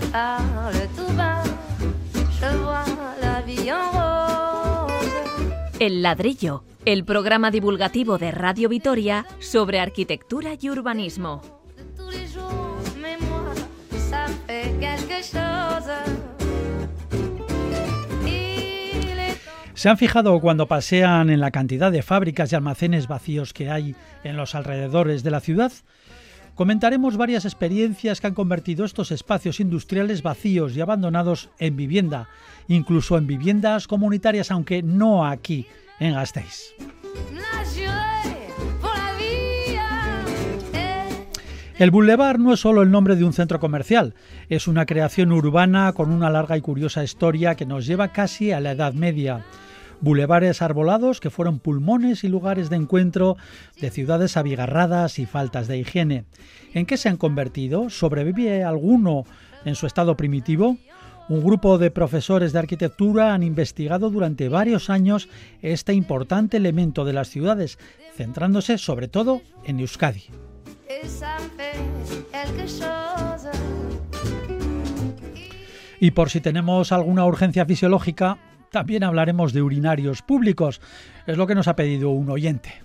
me parle tout bas, je vois la vie en rose. El ladrillo, el programa divulgativo de Radio Vitoria sobre arquitectura y urbanismo. De tous les jours, mais moi, ça fait quelque chose. Il est ¿Se han fijado cuando pasean en la cantidad de fábricas y almacenes vacíos que hay en los alrededores de la ciudad? Comentaremos varias experiencias que han convertido estos espacios industriales vacíos y abandonados en vivienda, incluso en viviendas comunitarias, aunque no aquí, en Gasteiz. El Boulevard no es solo el nombre de un centro comercial, es una creación urbana con una larga y curiosa historia que nos lleva casi a la Edad Media. Bulevares arbolados que fueron pulmones y lugares de encuentro de ciudades abigarradas y faltas de higiene. ¿En qué se han convertido? ¿Sobrevive alguno en su estado primitivo? Un grupo de profesores de arquitectura han investigado durante varios años este importante elemento de las ciudades, centrándose sobre todo en Euskadi. Y por si tenemos alguna urgencia fisiológica, también hablaremos de urinarios públicos. Es lo que nos ha pedido un oyente.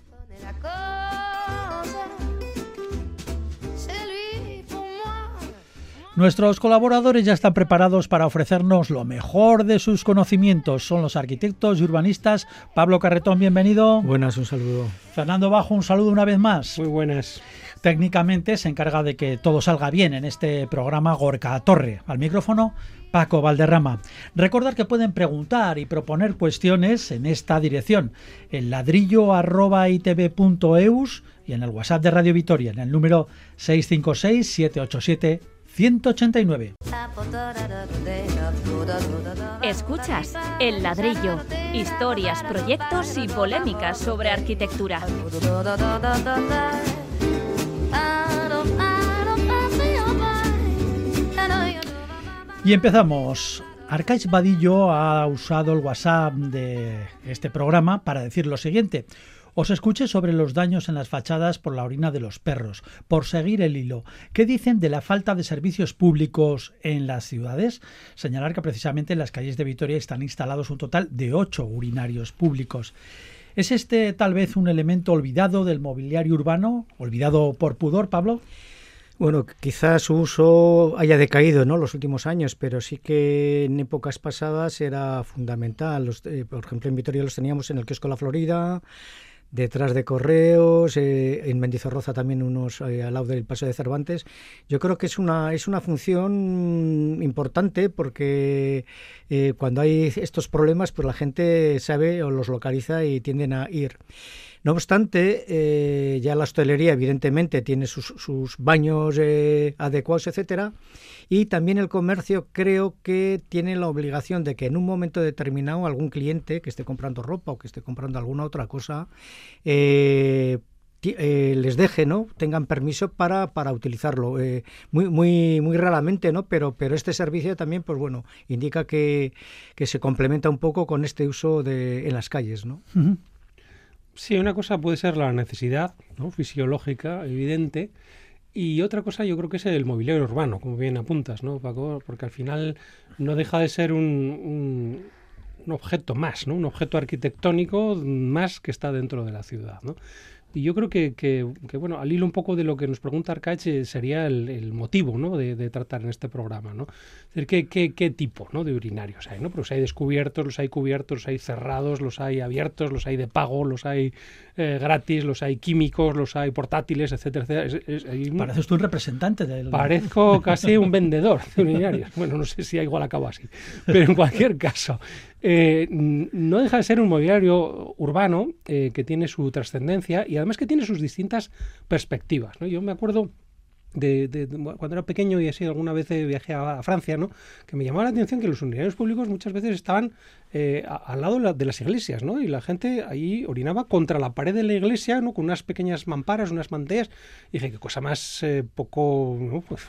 Nuestros colaboradores ya están preparados para ofrecernos lo mejor de sus conocimientos. Son los arquitectos y urbanistas. Pablo Carretón, bienvenido. Buenas, un saludo. Fernando Bajo, un saludo una vez más. Muy buenas. Técnicamente se encarga de que todo salga bien en este programa Gorka Torre. Al micrófono, Paco Valderrama. Recordar que pueden preguntar y proponer cuestiones en esta dirección, en ladrillo.itv.eus y en el WhatsApp de Radio Vitoria, en el número 656-787-189. Escuchas El ladrillo, historias, proyectos y polémicas sobre arquitectura. Y empezamos. Arcais Vadillo ha usado el WhatsApp de este programa para decir lo siguiente. Os escuché sobre los daños en las fachadas por la orina de los perros. Por seguir el hilo, ¿qué dicen de la falta de servicios públicos en las ciudades? Señalar que precisamente en las calles de Vitoria están instalados un total de ocho urinarios públicos. ¿Es este tal vez un elemento olvidado del mobiliario urbano? ¿Olvidado por pudor, Pablo? Bueno, quizás su uso haya decaído ¿no? los últimos años, pero sí que en épocas pasadas era fundamental. Eh, por ejemplo, en Vitoria los teníamos en el kiosco La Florida, detrás de Correos, eh, en Mendizorroza también unos eh, al lado del Paso de Cervantes. Yo creo que es una, es una función importante porque eh, cuando hay estos problemas, pues la gente sabe o los localiza y tienden a ir. No obstante, eh, ya la hostelería evidentemente tiene sus, baños eh, adecuados, etcétera, y también el comercio creo que tiene la obligación de que en un momento determinado algún cliente que esté comprando ropa o que esté comprando alguna otra cosa eh, les deje, ¿no? Tengan permiso para, para utilizarlo. Muy, muy, muy raramente, ¿no? Pero, pero este servicio también, pues bueno, indica que, que se complementa un poco con este uso de, en las calles, ¿no? Sí, una cosa puede ser la necesidad ¿no? fisiológica, evidente, y otra cosa yo creo que es el mobiliario urbano, como bien apuntas, ¿no, Paco? Porque al final no deja de ser un, un, objeto más, ¿no? Un objeto arquitectónico más que está dentro de la ciudad, ¿no? Y yo creo que, que, bueno, al hilo un poco de lo que nos pregunta Arcache sería el, el motivo ¿no? de, de, tratar en este programa. ¿no? Es decir, ¿qué, qué, qué tipo ¿no? de urinarios hay? ¿no? Pero los hay descubiertos, los hay cubiertos, los hay cerrados, los hay abiertos, los hay de pago, los hay eh, gratis, los hay químicos, los hay portátiles, etcétera, etcétera. Es, es, hay un... Pareces tú un representante del... Parezco casi un vendedor de urinarios. Bueno, no sé si igual acabo así. Pero en cualquier caso, eh, no deja de ser un mobiliario urbano eh, que tiene su trascendencia y además que tiene sus distintas perspectivas. ¿no? Yo me acuerdo de, de, de, cuando era pequeño y así alguna vez viajé a, a, Francia, ¿no? que me llamaba la atención que los urinarios públicos muchas veces estaban eh, a, al lado de, la, de, las iglesias, ¿no? Y la gente ahí orinaba contra la pared de la iglesia, ¿no? Con unas pequeñas mamparas, unas manteas. Y dije, qué cosa más eh, poco ¿no? pues,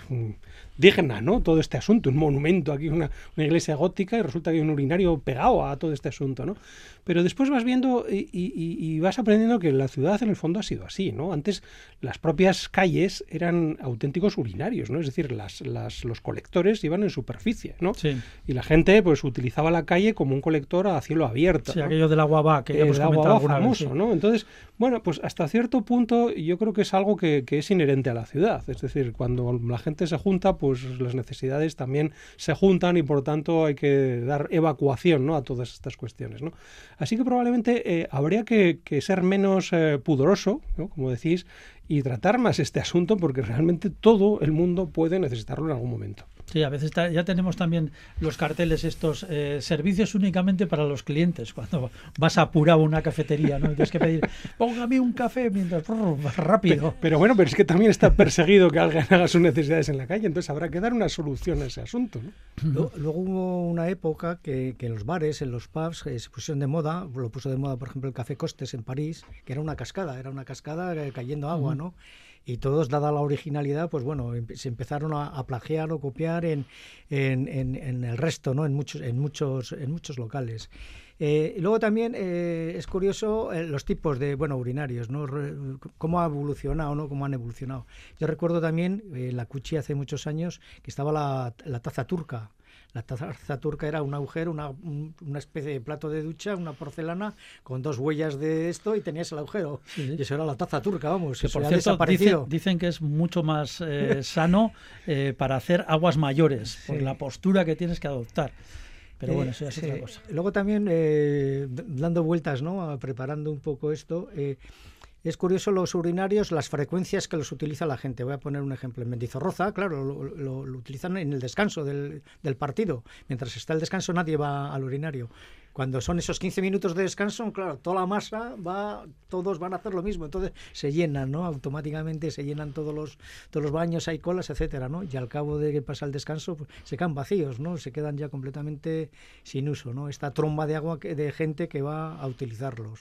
digna, ¿no? Todo este asunto, un monumento aquí, una, una, iglesia gótica, y resulta que hay un urinario pegado a todo este asunto, ¿no? Pero después vas viendo y, y, y vas aprendiendo que la ciudad en el fondo ha sido así, ¿no? Antes las propias calles eran auténticos urinarios, ¿no? Es decir, las, las, los colectores iban en superficie, ¿no? Sí. Y la gente pues utilizaba la calle como un colector a cielo abierto. Sí, ¿no? aquello del agua va, que ya hemos el agua comentado va alguna vez, famoso, sí. ¿no? Entonces, bueno, pues hasta cierto punto yo creo que es algo que, que es inherente a la ciudad. Es decir, cuando la gente se junta, pues las necesidades también se juntan y por tanto hay que dar evacuación ¿no? a todas estas cuestiones. ¿no? Así que probablemente eh, habría que, que ser menos eh, pudoroso, ¿no? como decís, y tratar más este asunto porque realmente todo el mundo puede necesitarlo en algún momento. Sí, a veces ya tenemos también los carteles estos eh, servicios únicamente para los clientes. Cuando vas a apurar una cafetería, ¿no? Y Tienes que pedir, póngame un café mientras rápido. Pero bueno, pero es que también está perseguido que alguien haga sus necesidades en la calle, entonces habrá que dar una solución a ese asunto. ¿no? Lu- Luego hubo una época que, que en los bares, en los pubs, eh, se pusieron de moda, lo puso de moda, por ejemplo, el Café Costes en París, que era una cascada, era una cascada eh, cayendo agua, ¿no? Y todos, dada la originalidad, pues bueno, empe- se empezaron a, plagiar o copiar en, en, en- el resto, ¿no? En muchos, en muchos, en muchos locales. Eh, luego también eh, es curioso eh, los tipos de bueno urinarios, ¿no? Cómo ha evolucionado, ¿no? Cómo han evolucionado. Yo recuerdo también eh, en la Cuchi hace muchos años que estaba la taza turca. La taza turca era un agujero, una, un- una especie de plato de ducha, una porcelana con dos huellas de esto y tenías el agujero. Sí. Y eso era la taza turca, vamos. Que eso por cierto, desaparecido. dicen, dicen que es mucho más eh, sano eh, para hacer aguas mayores, por la postura que tienes que adoptar. Pero Eh, bueno, eso ya es otra cosa. Luego también, dando vueltas, ¿no? A- preparando un poco esto, es curioso los urinarios, las frecuencias que los utiliza la gente. Voy a poner un ejemplo. En Mendizorroza, claro, lo, lo- utilizan en el descanso del, del partido. Mientras está el descanso nadie va al urinario. Cuando son esos 15 minutos de descanso, claro, toda la masa va, todos van a hacer lo mismo. Entonces se llenan, ¿no? Automáticamente se llenan todos los, todos los baños, hay colas, etcétera, ¿no? Y al cabo de que pasa el descanso, pues, se quedan vacíos, ¿no? Se quedan ya completamente sin uso, ¿no? Esta tromba de agua que- de gente que va a utilizarlos.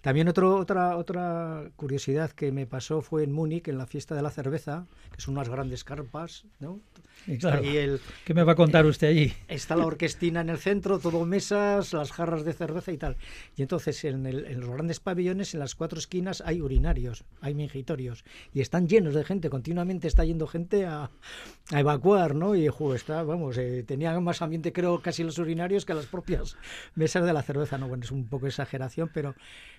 También otro, otra, otra curiosidad que me pasó fue en Múnich, en la fiesta de la cerveza, que son unas grandes carpas, ¿no? Y claro, el, ¿Qué me va a contar usted allí? está la orquestina en el centro, todo mesas, las jarras de cerveza y tal. Y entonces en, el- en los grandes pabellones, en las cuatro esquinas, hay urinarios, hay mingitorios. Y están llenos de gente, continuamente está yendo gente a, a evacuar, ¿no? Y jo, está, vamos, eh, tenía más ambiente, creo, casi los urinarios que las propias mesas de la cerveza. No, bueno, es un poco exageración, pero,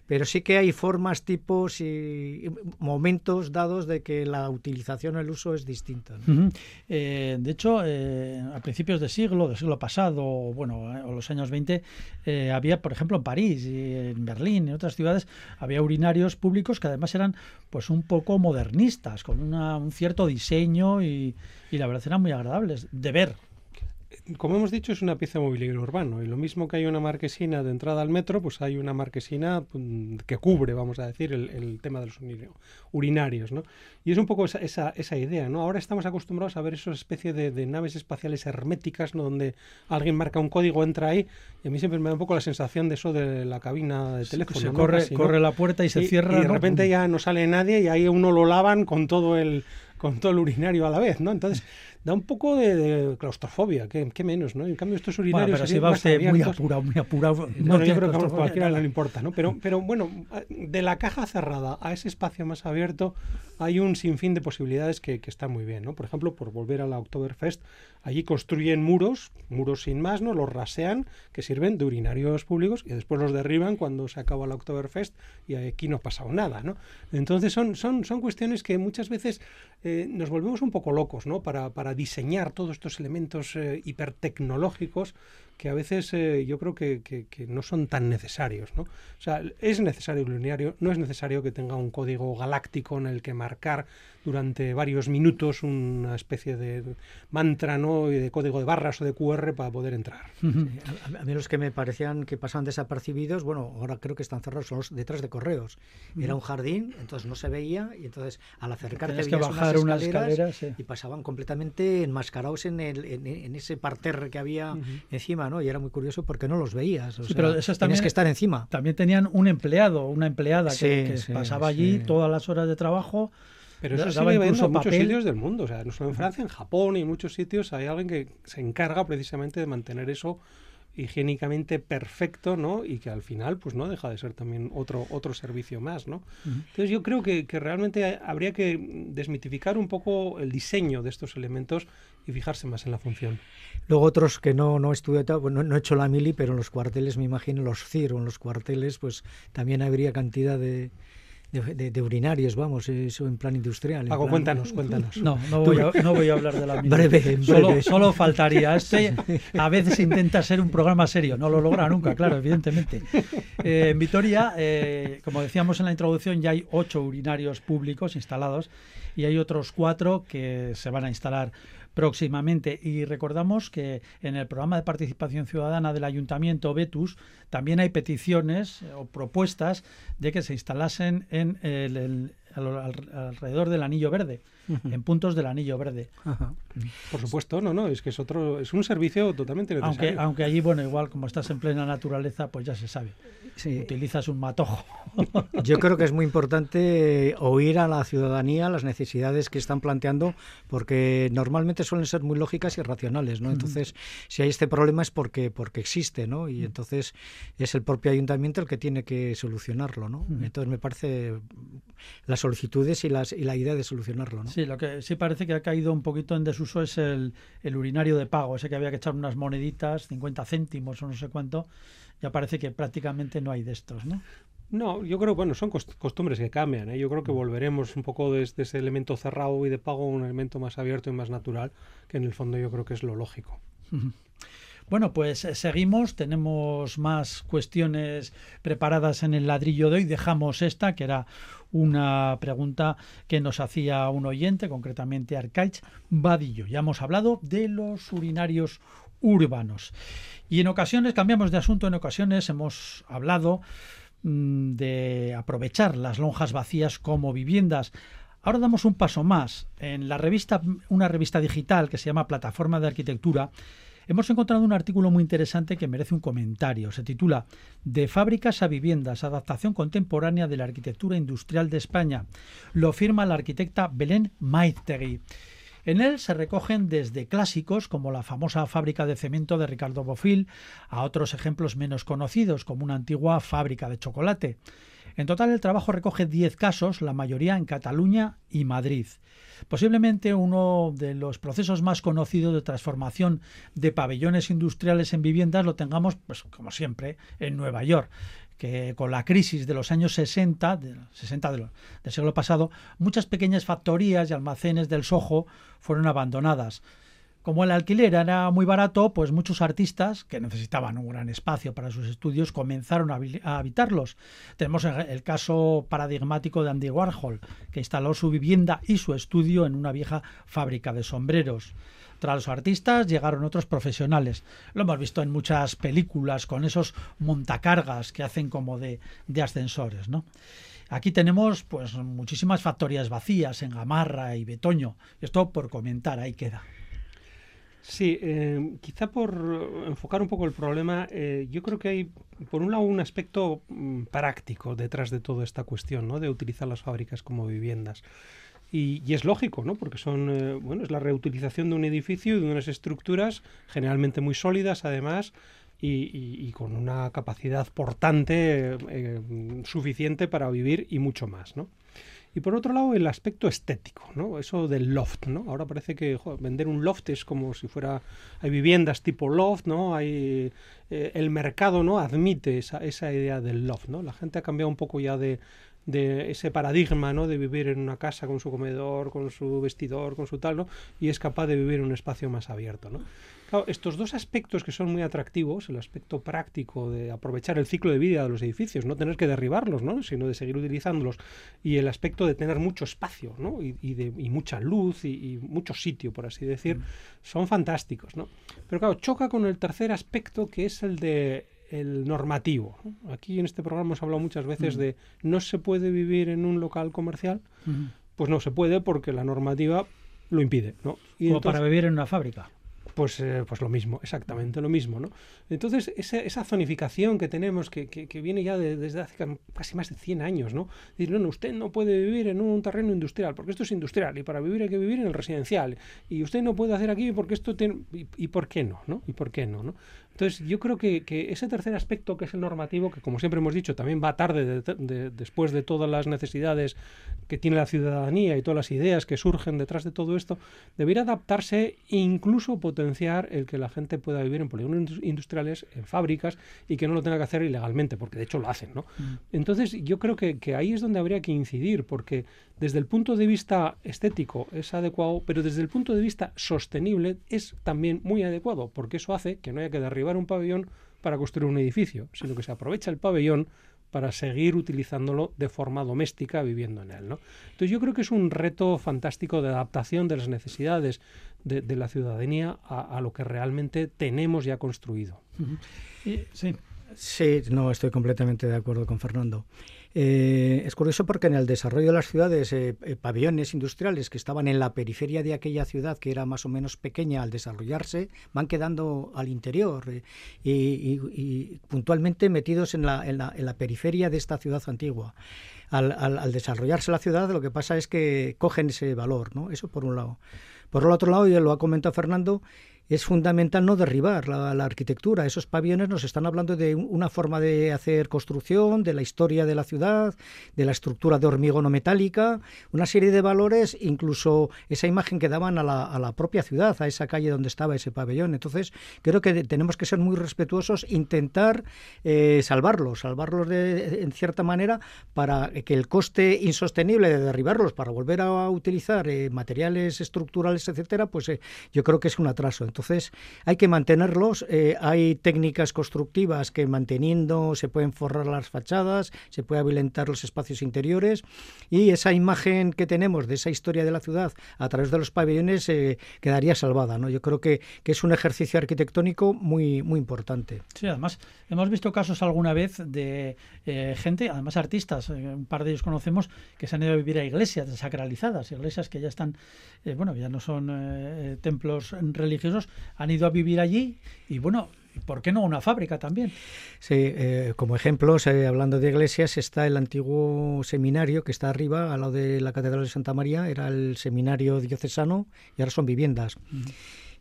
pero sí que hay formas, tipos y momentos dados de que la utilización, el uso es distinto. ¿no? Ujú. Eh, de hecho, eh, a principios de siglo, del siglo pasado, o bueno, eh, o los años 20, eh, había, por ejemplo, en París y en Berlín, en otras ciudades, había urinarios públicos que además eran pues un poco modernistas, con una- un cierto diseño y, y la verdad eran muy agradables de ver. Como hemos dicho, es una pieza de mobiliario urbano. Y lo mismo que hay una marquesina de entrada al metro, pues hay una marquesina mm, que cubre, vamos a decir, el, el tema de los urinarios. ¿no? Y es un poco esa, esa, esa idea. ¿no? Ahora estamos acostumbrados a ver esas especie de, de naves espaciales herméticas, ¿no? donde alguien marca un código, entra ahí. Y a mí siempre me da un poco la sensación de eso de la cabina de teléfono. se ¿no? corre, Casi, ¿no? corre la puerta y se Y- cierra. Y de repente ya no sale nadie y ahí uno lo lavan con todo el con todo el urinario a la vez, ¿no? Entonces da un poco de, de claustrofobia, que, menos, ¿no? En cambio estos Bueno, urinarios pero si va usted muy apurado, muy apurado. no Bueno, tiene yo creo que a cualquiera no le importa, ¿no? Pero, pero bueno, de la caja cerrada a ese espacio más abierto hay un sinfín de posibilidades que, que están muy bien, ¿no? Por ejemplo, por volver a la Oktoberfest, allí construyen muros, muros sin más, ¿no? Los rasean, que sirven de urinarios públicos y después los derriban cuando se acaba la Oktoberfest y aquí no ha pasado nada, ¿no? Entonces son, son, son cuestiones que muchas veces eh, nos volvemos un poco locos, ¿no? Para, para diseñar todos estos elementos eh, hipertecnológicos que a veces eh, yo creo que, no son tan necesarios. ¿no? O sea, es necesario el urinario, no es necesario que tenga un código galáctico en el que marcar durante varios minutos una especie de mantra ¿no? y de código de barras o de QR para poder entrar. Sí, a, a mí los que me parecían que pasaban desapercibidos, bueno, ahora creo que están cerrados, son los detrás de correos. Era un jardín, entonces no se veía y entonces al acercarte Tenías que bajar unas escaleras escaleras, sí. y pasaban completamente enmascarados en, el, en, en ese parterre que había encima, ¿no? Y era muy curioso porque no los veías. O Sí, sea, pero esos también- que estar encima. También tenían un empleado, una empleada que, que pasaba allí todas las horas de trabajo. Pero eso daba viendo incluso en muchos sitios del mundo, o sea, no solo en Francia, en Japón y en muchos sitios hay alguien que se encarga precisamente de mantener eso higiénicamente perfecto, ¿no? Y que al final, pues no deja de ser también otro, otro servicio más, ¿no? Entonces yo creo que, que, realmente habría que desmitificar un poco el diseño de estos elementos y fijarse más en la función. Luego otros que no, no he estudiado, no, no he hecho la mili, pero en los cuarteles, me imagino, los CIR o en los cuarteles, pues también habría cantidad de, de, urinarios, vamos, eso en plan industrial. Paco, cuéntanos, cuéntanos. No, no voy, a, no voy a hablar de la misma. Breve, Solo, solo, faltaría. Este a veces intenta ser un programa serio, no lo logra nunca, claro, evidentemente. Eh, en Vitoria, eh, como decíamos en la introducción, ya hay ocho urinarios públicos instalados y hay otros cuatro que se van a instalar próximamente. Y recordamos que en el programa de participación ciudadana del Ayuntamiento Betus también hay peticiones o propuestas de que se instalasen en el, alrededor del anillo verde en puntos del anillo verde. Por supuesto, no, no, es que es otro, es un servicio totalmente necesario. Aunque, aunque allí, bueno, igual como estás en plena naturaleza, pues ya se sabe. Utilizas un matojo. Yo creo que es muy importante oír a la ciudadanía las necesidades que están planteando, porque normalmente suelen ser muy lógicas y racionales, ¿no? Entonces, si hay este problema es porque, porque existe, ¿no? Y entonces es el propio ayuntamiento el que tiene que solucionarlo, ¿no? Entonces me parece las solicitudes y, las, y la idea de solucionarlo, ¿no? Sí, lo que sí parece que ha caído un poquito en desuso es el, el urinario de pago, ese que había que echar unas moneditas, 50 céntimos o no sé cuánto, ya parece que prácticamente no hay de estos, ¿no? No, yo creo, bueno, son costumbres que cambian. ¿eh? Yo creo que mm. volveremos un poco desde ese elemento cerrado y de pago a un elemento más abierto y más natural, que en el fondo yo creo que es lo lógico. Bueno, pues eh, seguimos, tenemos más cuestiones preparadas en el ladrillo de hoy. Dejamos esta, que era una pregunta que nos hacía un oyente, concretamente Arcaich Vadillo. Ya hemos hablado de los urinarios urbanos. Y en ocasiones, cambiamos de asunto, en ocasiones hemos hablado mm, de aprovechar las lonjas vacías como viviendas. Ahora damos un paso más. En la revista, una revista digital que se llama Plataforma de Arquitectura, hemos encontrado un artículo muy interesante que merece un comentario. Se titula De fábricas a viviendas, adaptación contemporánea de la arquitectura industrial de España. Lo firma la arquitecta Belén Maiztegui. En él se recogen desde clásicos como la famosa fábrica de cemento de Ricardo Bofill a otros ejemplos menos conocidos como una antigua fábrica de chocolate. En total el trabajo recoge 10 casos, la mayoría en Cataluña y Madrid. Posiblemente uno de los procesos más conocidos de transformación de pabellones industriales en viviendas lo tengamos, pues como siempre, en Nueva York que con la crisis de los años 60, de, 60 del siglo pasado, muchas pequeñas factorías y almacenes del Soho fueron abandonadas. Como el alquiler era muy barato, pues muchos artistas que necesitaban un gran espacio para sus estudios comenzaron a, habitarlos. Tenemos el caso paradigmático de Andy Warhol, que instaló su vivienda y su estudio en una vieja fábrica de sombreros. Tras los artistas llegaron otros profesionales. Lo hemos visto en muchas películas con esos montacargas que hacen como de, de ascensores, ¿no? Aquí tenemos pues muchísimas factorías vacías en Gamarra y Betoño. Esto por comentar, ahí queda. Sí, eh, quizá por enfocar un poco el problema, eh, yo creo que hay, por un lado, un aspecto mm, práctico detrás de toda esta cuestión, ¿no? De utilizar las fábricas como viviendas. Y, es lógico, ¿no? Porque son, eh, bueno, es la reutilización de un edificio y de unas estructuras generalmente muy sólidas, además, y, con una capacidad portante suficiente para vivir y mucho más, ¿no? Y por otro lado, el aspecto estético, ¿no? Eso del loft, ¿no? Ahora parece que vender un loft es como si fuera... Hay viviendas tipo loft, ¿no? Hay... Eh, el mercado, ¿no? Admite esa, esa idea del loft, ¿no? La gente ha cambiado un poco ya de, de ese paradigma, ¿no? De vivir en una casa con su comedor, con su vestidor, con su tal, ¿no? Y es capaz de vivir en un espacio más abierto, ¿no? estos dos aspectos que son muy atractivos, el aspecto práctico de aprovechar el ciclo de vida de los edificios, no tener que derribarlos, ¿no? sino de seguir utilizándolos, y el aspecto de tener mucho espacio ¿no? y, de, mucha luz y, mucho sitio, por así decir, mm. son fantásticos. ¿no? Pero claro, choca con el tercer aspecto que es el de el normativo. Aquí en este programa hemos hablado muchas veces mm. de no se puede vivir en un local comercial, mm. pues no se puede porque la normativa lo impide. ¿no? Y o para vivir en una fábrica. Pues, eh, pues lo mismo, exactamente lo mismo, ¿no? Entonces, esa, esa zonificación que tenemos, que, que, viene ya desde hace casi más de 100 años, ¿no? Decir, no, no, usted no puede vivir en un terreno industrial, porque esto es industrial, y para vivir hay que vivir en el residencial, y usted no puede hacer aquí porque esto tiene... ¿Y, por qué no, no? ¿Y por qué no, no? Entonces, yo creo que, que, ese tercer aspecto, que es el normativo, que como siempre hemos dicho, también va tarde de, de, después de todas las necesidades que tiene la ciudadanía y todas las ideas que surgen detrás de todo esto, debería adaptarse e incluso potenciar el que la gente pueda vivir en polígonos industriales, en fábricas, y que no lo tenga que hacer ilegalmente, porque de hecho lo hacen. ¿no? Mm. Entonces, yo creo que, que ahí es donde habría que incidir, porque desde el punto de vista estético es adecuado, pero desde el punto de vista sostenible es también muy adecuado, porque eso hace que no haya que derribar un pabellón para construir un edificio, sino que se aprovecha el pabellón para seguir utilizándolo de forma doméstica viviendo en él. ¿no? Entonces yo creo que es un reto fantástico de adaptación de las necesidades de, de la ciudadanía a, a, lo que realmente tenemos ya construido. Uh -huh. sí. sí, no, estoy completamente de acuerdo con Fernando. Eh, es curioso porque en el desarrollo de las ciudades, eh, eh, pabellones industriales que estaban en la periferia de aquella ciudad, que era más o menos pequeña al desarrollarse, van quedando al interior y, puntualmente metidos en la, la, la, periferia de esta ciudad antigua. Al, desarrollarse la ciudad, lo que pasa es que cogen ese valor, ¿no? Eso por un lado. Por el otro lado, ya lo ha comentado Fernando, es fundamental no derribar la, la, arquitectura. Esos pabellones nos están hablando de una forma de hacer construcción, de la historia de la ciudad, de la estructura de hormigón o metálica, una serie de valores, incluso esa imagen que daban a la, a la propia ciudad, a esa calle donde estaba ese pabellón. Entonces, creo que tenemos que ser muy respetuosos, intentar eh, salvarlos, salvarlos de, en cierta manera para que el coste insostenible de derribarlos para volver a utilizar eh, materiales estructurales, etcétera, pues eh, yo creo que es un atraso. Entonces hay que mantenerlos. Eh, hay técnicas constructivas que manteniendo se pueden forrar las fachadas, se puede habilitar los espacios interiores y esa imagen que tenemos de esa historia de la ciudad a través de los pabellones eh, quedaría salvada. ¿no? Yo creo que, que, es un ejercicio arquitectónico muy, muy importante. Sí, además hemos visto casos alguna vez de eh, gente, además artistas, un par de ellos conocemos, que se han ido a vivir a iglesias desacralizadas, iglesias que ya están, bueno, ya no son templos religiosos han ido a vivir allí y bueno, ¿por qué no una fábrica también? Sí, eh, como ejemplos, eh, hablando de iglesias, está el antiguo seminario que está arriba, al lado de la Catedral de Santa María, era el seminario diocesano y ahora son viviendas. Uh -huh.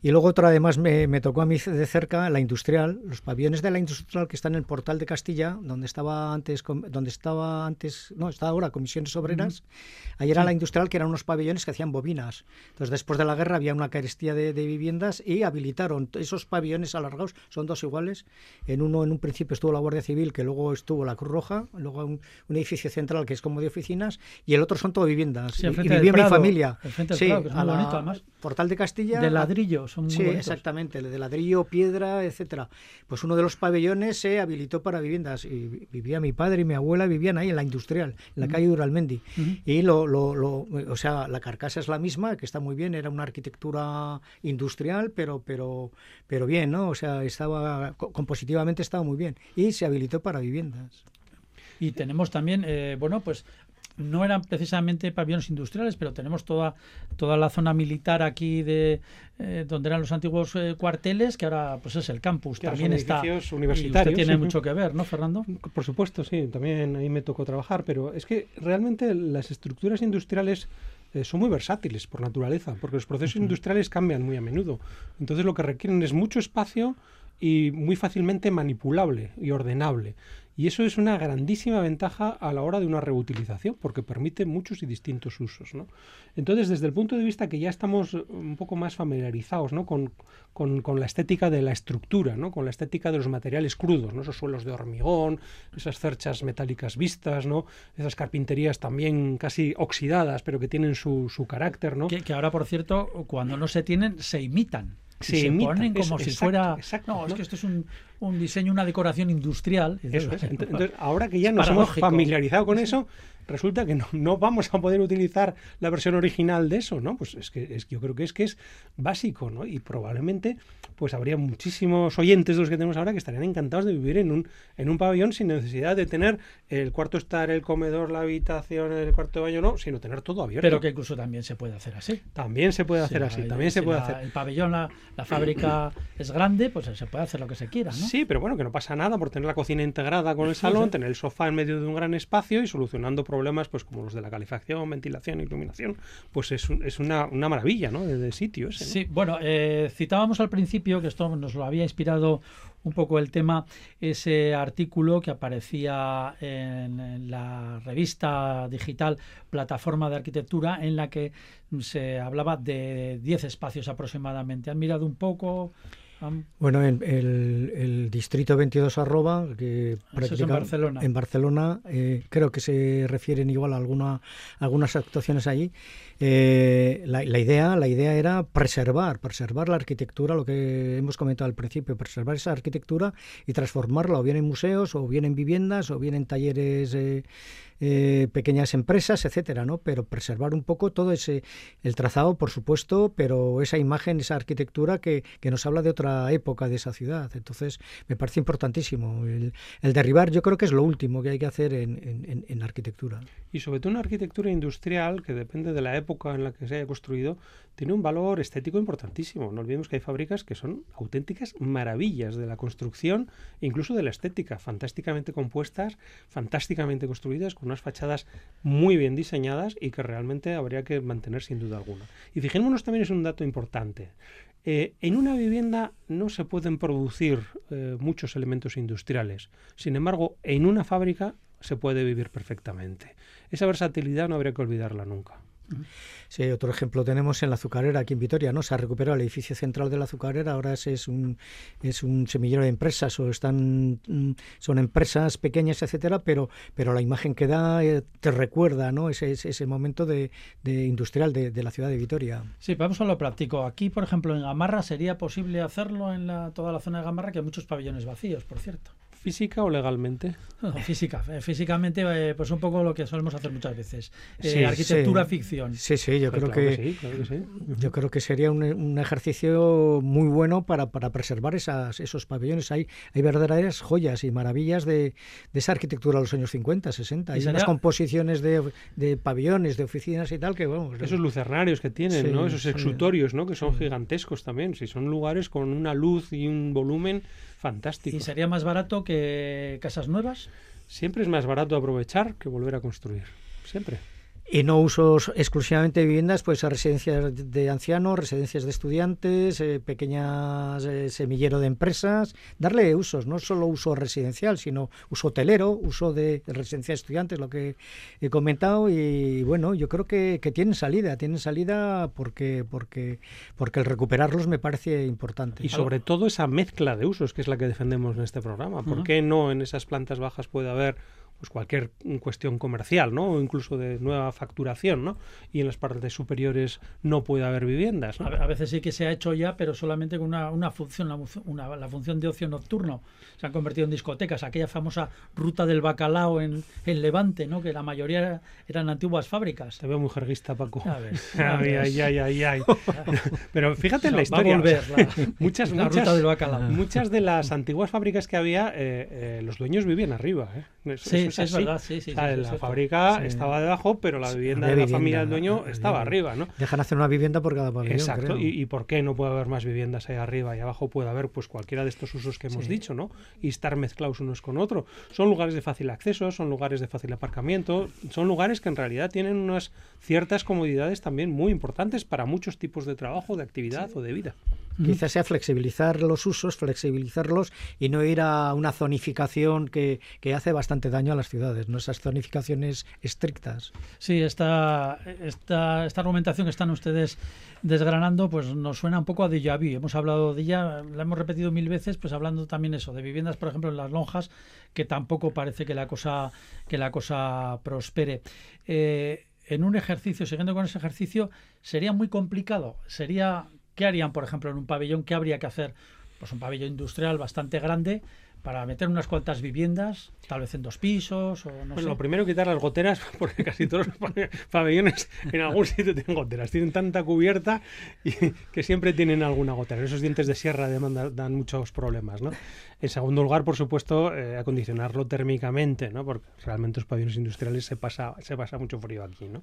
Y luego otra, además, me, me, tocó a mí de cerca la industrial, los pabellones de la industrial que están en el portal de Castilla, donde estaba antes, donde estaba antes, no, está ahora Comisiones Obreras. Ahí era sí. la industrial que eran unos pabellones que hacían bobinas. Entonces, después de la guerra había una carestía de, de, viviendas y habilitaron esos pabellones alargados, son dos iguales. En uno, en un principio estuvo la Guardia Civil, que luego estuvo la Cruz Roja, luego un, un edificio central que es como de oficinas, y el otro son todo viviendas. Sí, y, y vivía mi familia. sí, Prado, que es muy la, bonito, además. Portal de Castilla. De ladrillo, son muy Sí, bonitos. exactamente, de ladrillo, piedra, etcétera. Pues uno de los pabellones se habilitó para viviendas y vivía mi padre y mi abuela vivían ahí en la industrial, en la uh -huh. calle Uralmendi. Uh -huh. Y lo, lo, lo, o sea, la carcasa es la misma, que está muy bien, era una arquitectura industrial, pero, pero, pero bien, ¿no? O sea, estaba compositivamente estaba muy bien y se habilitó para viviendas. Y tenemos también, eh, bueno, pues no eran precisamente pabellones industriales, pero tenemos toda, toda la zona militar aquí de eh, donde eran los antiguos eh, cuarteles, que ahora pues es el campus. Que también está usted tiene sí. mucho que ver, ¿no, Fernando? Por supuesto, sí. También ahí me tocó trabajar, pero es que realmente las estructuras industriales eh, son muy versátiles por naturaleza, porque los procesos uh -huh. industriales cambian muy a menudo. Entonces lo que requieren es mucho espacio y muy fácilmente manipulable y ordenable. Y eso es una grandísima ventaja a la hora de una reutilización, porque permite muchos y distintos usos. ¿no? Entonces, desde el punto de vista que ya estamos un poco más familiarizados ¿no? con, con, la estética de la estructura, ¿no? con la estética de los materiales crudos, ¿no? esos suelos de hormigón, esas cerchas metálicas vistas, ¿no? esas carpinterías también casi oxidadas, pero que tienen su, su carácter. ¿no? Que ahora, por cierto, cuando no se tienen, se imitan se, se ponen como eso, si exacto, fuera exacto, no, ¿no? es que esto es un, un, diseño una decoración industrial eso es. entonces ahora que ya nos hemos familiarizado con eso resulta que no, no, vamos a poder utilizar la versión original de eso no pues es que es, yo creo que es que es básico no y probablemente pues habría muchísimos oyentes de los que tenemos ahora que estarían encantados de vivir en un en un pabellón sin necesidad de tener el cuarto estar el comedor la habitación el cuarto de baño no sino tener todo abierto. Pero que incluso también se puede hacer así. También se puede hacer sí, así también si se puede la, hacer. el pabellón la, la fábrica es grande, pues se puede hacer lo que se quiera, ¿no? Sí, pero bueno, que no pasa nada por tener la cocina integrada con el salón, sí, sí. tener el sofá en medio de un gran espacio y solucionando problemas pues como los de la calefacción, ventilación, iluminación, pues es, es una, una, maravilla ¿no? de, de sitio ese. Sí, bueno, eh, citábamos al principio que esto nos lo había inspirado un poco el tema, ese artículo que aparecía en, la revista digital Plataforma de Arquitectura, en la que se hablaba de 10 espacios aproximadamente. ¿Han mirado un poco? Bueno, en el, distrito 22 arroba, que en Barcelona, en Barcelona eh, creo que se refieren igual a alguna, algunas actuaciones allí. Eh, la, idea, la idea era preservar, preservar la arquitectura, lo que hemos comentado al principio, preservar esa arquitectura y transformarla o bien en museos, o bien en viviendas, o bien en talleres eh, eh, pequeñas empresas, etcétera, ¿no? Pero preservar un poco todo ese, el trazado, por supuesto, pero esa imagen, esa arquitectura que, que nos habla de otra época de esa ciudad. Entonces, me parece importantísimo. El, derribar, yo creo que es lo último que hay que hacer en, en, en arquitectura. Y sobre todo una arquitectura industrial que depende de la época en la que se haya construido, tiene un valor estético importantísimo. No olvidemos que hay fábricas que son auténticas maravillas de la construcción incluso de la estética, fantásticamente compuestas, fantásticamente construidas, con unas fachadas muy bien diseñadas y que realmente habría que mantener sin duda alguna. Y fijémonos también es un dato importante. Eh, en una vivienda no se pueden producir eh, muchos elementos industriales. Sin embargo, en una fábrica se puede vivir perfectamente. Esa versatilidad no habría que olvidarla nunca. Sí, otro ejemplo tenemos en la azucarera aquí en Vitoria, ¿no? Se ha recuperado el edificio central de la azucarera, ahora es, un es un semillero de empresas o están mm, son empresas pequeñas, etcétera, pero pero la imagen que da eh, te recuerda, ¿no? Ese, ese momento de, industrial de, la ciudad de Vitoria. Sí, vamos a lo práctico. Aquí, por ejemplo, en Gamarra sería posible hacerlo en la, toda la zona de Gamarra, que hay muchos pabellones vacíos, por cierto física o legalmente? física. Eh, físicamente, eh, pues un poco lo que solemos hacer muchas veces. Eh, arquitectura ficción. Sí, sí, yo creo que, yo creo que sería un, ejercicio muy bueno para, para preservar esas, esos pabellones. Hay, hay verdaderas joyas y maravillas de, de esa arquitectura de los años 50, 60. Hay unas composiciones de, de, pabellones, de oficinas y tal que, bueno... Esos lucernarios que tienen, ¿no? Esos exutorios, ¿no? Que son gigantescos también. Si son lugares con una luz y un volumen Fantástico. ¿Y sería más barato que casas nuevas? Siempre es más barato aprovechar que volver a construir. Siempre. Y no usos exclusivamente de viviendas, pues a residencias de ancianos, residencias de estudiantes, eh, pequeñas eh, semillero de empresas, darle usos, no solo uso residencial, sino uso hotelero, uso de residencia de estudiantes, lo que he comentado, y bueno, yo creo que, que tienen salida, tienen salida porque, porque, porque el recuperarlos me parece importante. Y sobre todo esa mezcla de usos, que es la que defendemos en este programa. ¿Por qué no en esas plantas bajas puede haber pues cualquier cuestión comercial, ¿no? O incluso de nueva facturación, ¿no? Y en las partes superiores no puede haber viviendas. A veces sí que se ha hecho ya, pero solamente con una, una función, una, la función de ocio nocturno. Se han convertido en discotecas. Aquella famosa ruta del bacalao en, en Levante, ¿no? Que la mayoría eran antiguas fábricas. Te veo muy jerguista, Paco. ay, ay, ay, ay, ay. pero fíjate en la historia. Va a volver muchas, la muchas, ruta del bacalao. Muchas de las antiguas fábricas que había, eh, eh, los dueños vivían arriba. ¿eh? sí, es, verdad, sí, sí. la fábrica estaba debajo, pero la vivienda de la familia del dueño estaba arriba, ¿no? Dejan hacer una vivienda por cada pabellón, Exacto, Y, por qué no puede haber más viviendas ahí arriba y abajo puede haber pues cualquiera de estos usos que hemos dicho, ¿no? Y estar mezclados unos con otros. Son lugares de fácil acceso, son lugares de fácil aparcamiento, son lugares que en realidad tienen unas ciertas comodidades también muy importantes para muchos tipos de trabajo, de actividad o de vida. Quizás sea flexibilizar los usos, flexibilizarlos y no ir a una zonificación que, que hace bastante daño a las ciudades, ¿no? esas zonificaciones estrictas. Sí, esta, esta, esta argumentación que están ustedes desgranando pues nos suena un poco a déjà vu. Hemos hablado de ella, la hemos repetido mil veces, pues hablando también eso, de viviendas, por ejemplo, en las lonjas, que tampoco parece que la cosa, que la cosa prospere. Eh, en un ejercicio, siguiendo con ese ejercicio, sería muy complicado. Sería ¿Qué harían, por ejemplo, en un pabellón? ¿Qué habría que hacer? Pues un pabellón industrial bastante grande para meter unas cuantas viviendas, tal vez en dos pisos o no pues sé. Lo primero quitar las goteras, porque casi todos los pabellones en algún sitio tienen goteras. Tienen tanta cubierta y que siempre tienen alguna gotera. Esos dientes de sierra dan muchos problemas, ¿no? En segundo lugar, por supuesto, eh, acondicionarlo térmicamente, ¿no? Porque realmente los pabellones industriales se pasa, se pasa mucho frío aquí, ¿no?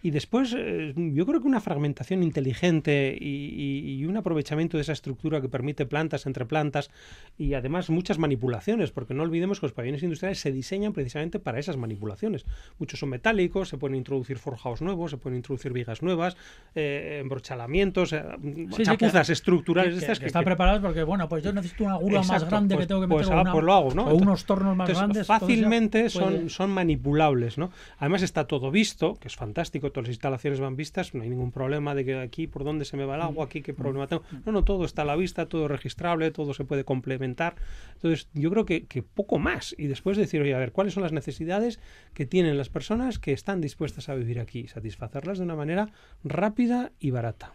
Y después, eh, yo creo que una fragmentación inteligente y, y- y un aprovechamiento de esa estructura que permite plantas entre plantas y además muchas manipulaciones, porque no olvidemos que los pabellones industriales se diseñan precisamente para esas manipulaciones. Muchos son metálicos, se pueden introducir forjados nuevos, se pueden introducir vigas nuevas, eh, embrochalamientos, eh, Sí, sí, chapuzas que- estructurales que, estas que están preparados porque, bueno, pues yo necesito una gula más grande pues- que tengo que pues, meter ah, o una- pues lo hago, ¿no? o Entonces- unos tornos más Entonces, grandes. fácilmente son, puede- son manipulables, ¿no? Además está todo visto, que es fantástico, todas las instalaciones van vistas, no hay ningún problema de que aquí por dónde se me va el agua, aquí qué problema tengo. No, no, todo está a la vista, todo es registrable, todo se puede complementar. Entonces, yo creo que, que poco más. Y después decir, oye, a ver, ¿cuáles son las necesidades que tienen las personas que están dispuestas a vivir aquí? Satisfacerlas de una manera rápida y barata.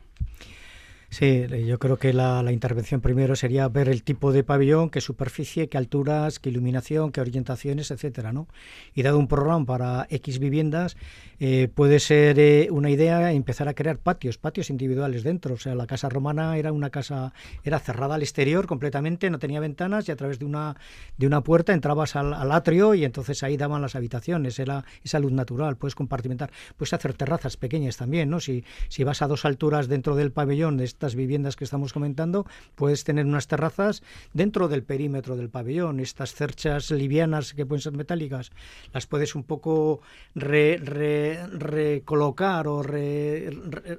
Sí, yo creo que la, intervención primero sería ver el tipo de pabellón, qué superficie, qué alturas, qué iluminación, qué orientaciones, etcétera, ¿no? Y dado un programa para X viviendas, eh, puede ser eh, una idea empezar a crear patios, patios individuales dentro. O sea, la casa romana era una casa, era cerrada al exterior completamente, no tenía ventanas y a través de una de una puerta entrabas al, al atrio y entonces ahí daban las habitaciones. Era esa luz natural, puedes compartimentar, puedes hacer terrazas pequeñas también, ¿no? Si si vas a dos alturas dentro del pabellón de estas viviendas que estamos comentando, puedes tener unas terrazas dentro del perímetro del pabellón. Estas cerchas livianas que pueden ser metálicas, las puedes un poco re- re- recolocar o re-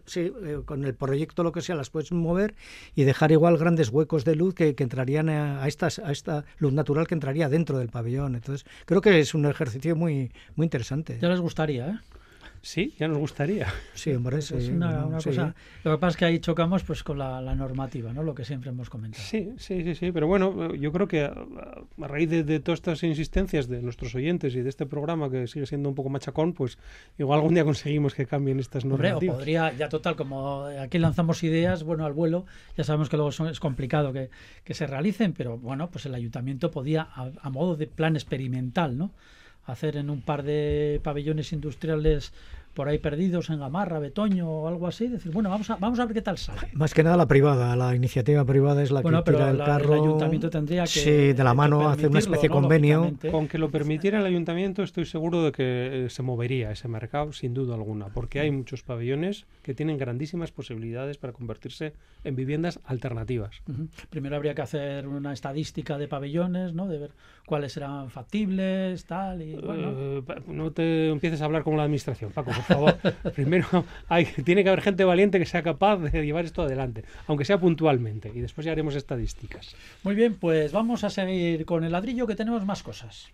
sí, eh, con el proyecto lo que sea, las puedes mover y dejar igual grandes huecos de luz que, que entrarían a, a estas, a esta luz natural que entraría dentro del pabellón. Entonces, creo que es un ejercicio muy, muy interesante. Ya les gustaría, ¿eh? Sí, ya nos gustaría. Sí, hombre, Es sí, una, bueno, una sí. cosa. Lo que pasa es que ahí chocamos pues con la, la normativa, ¿no? Lo que siempre hemos comentado. Sí, sí, sí, sí, pero bueno, yo creo que a, a raíz de, de todas estas insistencias de nuestros oyentes y de este programa que sigue siendo un poco machacón, pues igual algún día conseguimos que cambien estas Hombre, o normativas. podría, ya total, como aquí lanzamos ideas, bueno, al vuelo, ya sabemos que luego son- es complicado que, que se realicen, pero bueno, pues el ayuntamiento podía, a, a modo de plan experimental, ¿no? Hacer en un par de pabellones industriales por ahí perdidos en Gamarra, Betoño o algo así, decir, bueno, vamos a, vamos a ver qué tal sale. Más que nada la privada, la iniciativa privada es la Bueno, que pero tira el la- el carro. ayuntamiento tendría que- Sí, de la mano hacer una especie de ¿no? convenio. Con que lo permitiera el ayuntamiento estoy seguro de que eh, se movería ese mercado sin duda alguna, porque hay muchos pabellones que tienen grandísimas posibilidades para convertirse en viviendas alternativas. Primero habría que hacer una estadística de pabellones, ¿no? De ver cuáles serán factibles, tal, y bueno. Eh, no te empieces a hablar como la administración, Paco, favor. Primero hay, tiene que haber gente valiente que sea capaz de llevar esto adelante, aunque sea puntualmente, y después ya haremos estadísticas. Muy bien, pues vamos a seguir con el ladrillo que tenemos más cosas.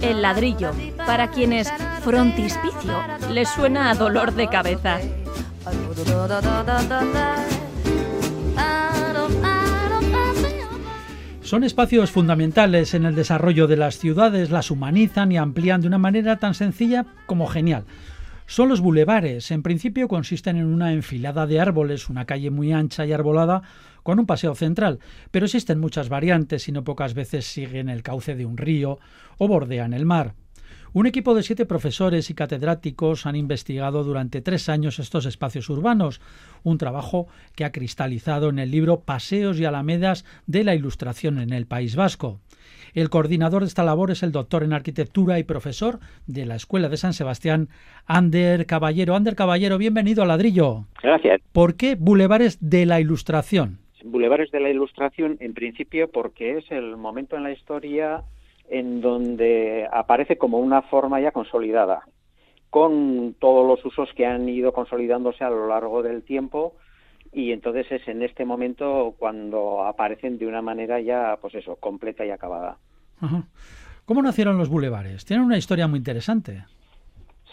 El ladrillo, para quienes frontispicio les suena a dolor de cabeza. Son espacios fundamentales en el desarrollo de las ciudades, las humanizan y amplían de una manera tan sencilla como genial. Son los bulevares. En principio consisten en una enfilada de árboles, una calle muy ancha y arbolada con un paseo central, pero existen muchas variantes y no pocas veces siguen el cauce de un río o bordean el mar. Un equipo de siete profesores y catedráticos han investigado durante tres años estos espacios urbanos, un trabajo que ha cristalizado en el libro Paseos y Alamedas de la Ilustración en el País Vasco. El coordinador de esta labor es el doctor en arquitectura y profesor de la Escuela de San Sebastián, Ander Caballero. Ander Caballero, bienvenido a Ladrillo. Gracias. ¿Por qué Bulevares de la Ilustración? Bulevares de la Ilustración, en principio, porque es el momento en la historia en donde aparece como una forma ya consolidada, con todos los usos que han ido consolidándose a lo largo del tiempo, y entonces es en este momento cuando aparecen de una manera ya, pues eso, completa y acabada. Ajá. ¿Cómo nacieron los bulevares? Tienen una historia muy interesante.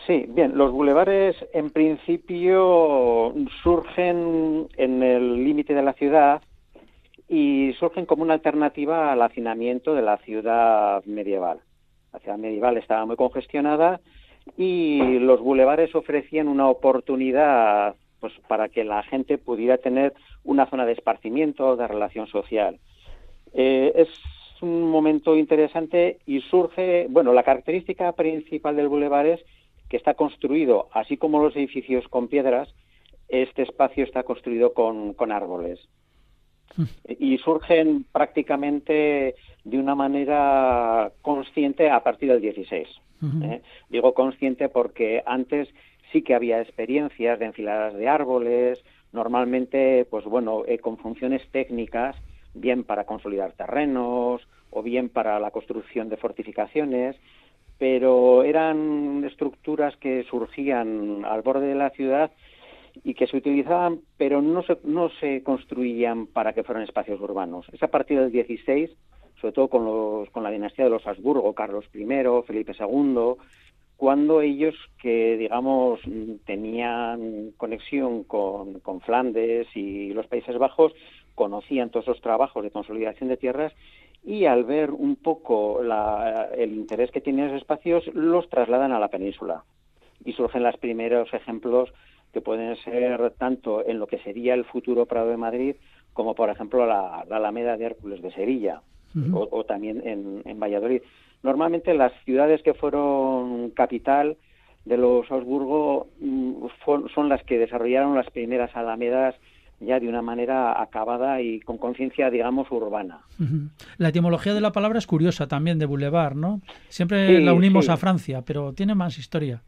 Sí, bien, los bulevares en principio surgen en el límite de la ciudad y surgen como una alternativa al hacinamiento de la ciudad medieval. La ciudad medieval estaba muy congestionada y los bulevares ofrecían una oportunidad pues para que la gente pudiera tener una zona de esparcimiento, de relación social. Eh, es un momento interesante y surge, bueno, la característica principal del bulevar es que está construido, así como los edificios con piedras, este espacio está construido con, con árboles. Y surgen prácticamente de una manera consciente a partir del 16. Ujú. ¿eh? Digo consciente porque antes sí que había experiencias de enfiladas de árboles, normalmente, pues bueno, eh, con funciones técnicas, bien para consolidar terrenos o bien para la construcción de fortificaciones, pero eran estructuras que surgían al borde de la ciudad y que se utilizaban, pero no se, no se construían para que fueran espacios urbanos. Es a partir del 16, sobre todo con, los, con la dinastía de los Habsburgo, Carlos I, Felipe II, cuando ellos que, digamos, tenían conexión con, con Flandes y los Países Bajos, conocían todos esos trabajos de consolidación de tierras y al ver un poco la- el interés que tienen esos espacios, los trasladan a la península. Y surgen los primeros ejemplos que pueden ser tanto en lo que sería el futuro Prado de Madrid, como por ejemplo la, la Alameda de Hércules de Sevilla, o, o también en, en Valladolid. Normalmente las ciudades que fueron capital de los Habsburgo mm, son las que desarrollaron las primeras alamedas ya de una manera acabada y con conciencia, digamos, urbana. La etimología de la palabra es curiosa también de boulevard, ¿no? Siempre Sí, la unimos sí. a Francia, pero tiene más historia.